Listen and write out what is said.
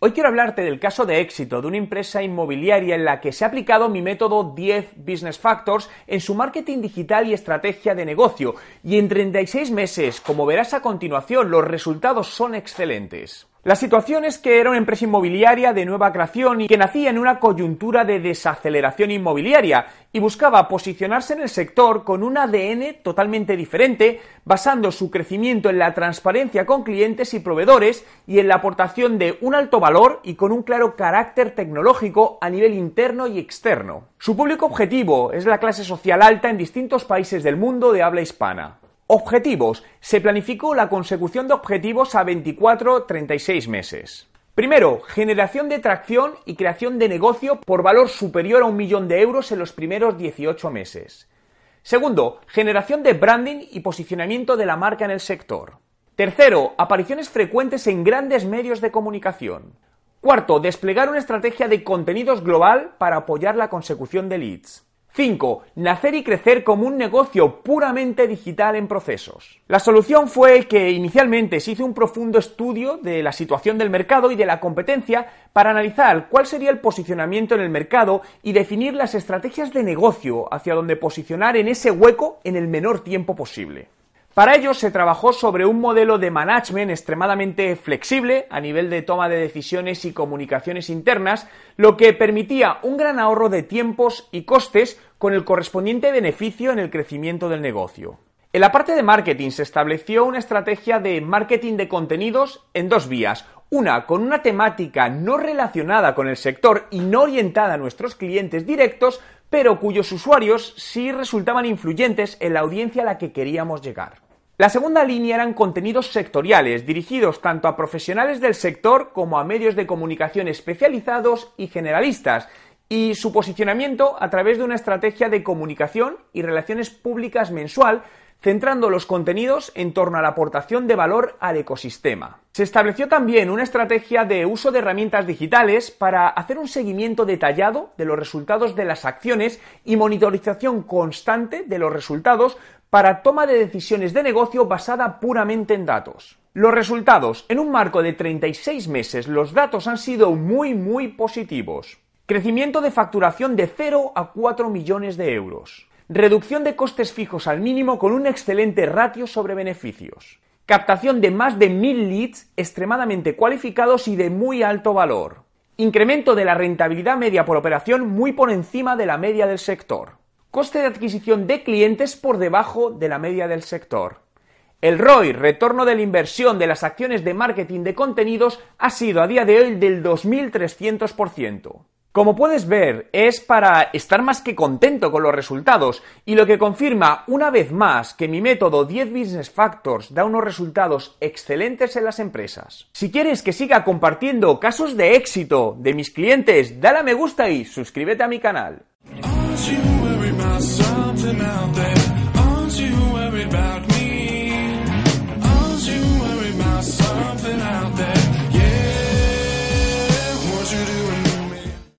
Hoy quiero hablarte del caso de éxito de una empresa inmobiliaria en la que se ha aplicado mi método 10 Business Factors en su marketing digital y estrategia de negocio y en 36 meses, como verás a continuación, los resultados son excelentes. La situación es que era una empresa inmobiliaria de nueva creación y que nacía en una coyuntura de desaceleración inmobiliaria y buscaba posicionarse en el sector con un ADN totalmente diferente, basando su crecimiento en la transparencia con clientes y proveedores y en la aportación de un alto valor y con un claro carácter tecnológico a nivel interno y externo. Su público objetivo es la clase social alta en distintos países del mundo de habla hispana. Objetivos. Se planificó la consecución de objetivos a 24-36 meses. Primero, generación de tracción y creación de negocio por valor superior a un millón de euros en los primeros 18 meses. Segundo, generación de branding y posicionamiento de la marca en el sector. Tercero, apariciones frecuentes en grandes medios de comunicación. Cuarto, desplegar una estrategia de contenidos global para apoyar la consecución de leads. 5. Nacer y crecer como un negocio puramente digital en procesos. La solución fue que inicialmente se hizo un profundo estudio de la situación del mercado y de la competencia para analizar cuál sería el posicionamiento en el mercado y definir las estrategias de negocio hacia donde posicionar en ese hueco en el menor tiempo posible. Para ello se trabajó sobre un modelo de management extremadamente flexible a nivel de toma de decisiones y comunicaciones internas, lo que permitía un gran ahorro de tiempos y costes con el correspondiente beneficio en el crecimiento del negocio. En la parte de marketing se estableció una estrategia de marketing de contenidos en dos vías. Una con una temática no relacionada con el sector y no orientada a nuestros clientes directos, pero cuyos usuarios sí resultaban influyentes en la audiencia a la que queríamos llegar. La segunda línea eran contenidos sectoriales, dirigidos tanto a profesionales del sector como a medios de comunicación especializados y generalistas, y su posicionamiento a través de una estrategia de comunicación y relaciones públicas mensual, centrando los contenidos en torno a la aportación de valor al ecosistema. Se estableció también una estrategia de uso de herramientas digitales para hacer un seguimiento detallado de los resultados de las acciones y monitorización constante de los resultados para toma de decisiones de negocio basada puramente en datos. Los resultados. En un marco de 36 meses los datos han sido muy muy positivos. Crecimiento de facturación de 0 a 4 millones de euros. Reducción de costes fijos al mínimo con un excelente ratio sobre beneficios. Captación de más de 1000 leads extremadamente cualificados y de muy alto valor. Incremento de la rentabilidad media por operación muy por encima de la media del sector coste de adquisición de clientes por debajo de la media del sector. El ROI, retorno de la inversión de las acciones de marketing de contenidos, ha sido a día de hoy del 2.300%. Como puedes ver, es para estar más que contento con los resultados y lo que confirma una vez más que mi método 10 Business Factors da unos resultados excelentes en las empresas. Si quieres que siga compartiendo casos de éxito de mis clientes, dale a me gusta y suscríbete a mi canal. Something out there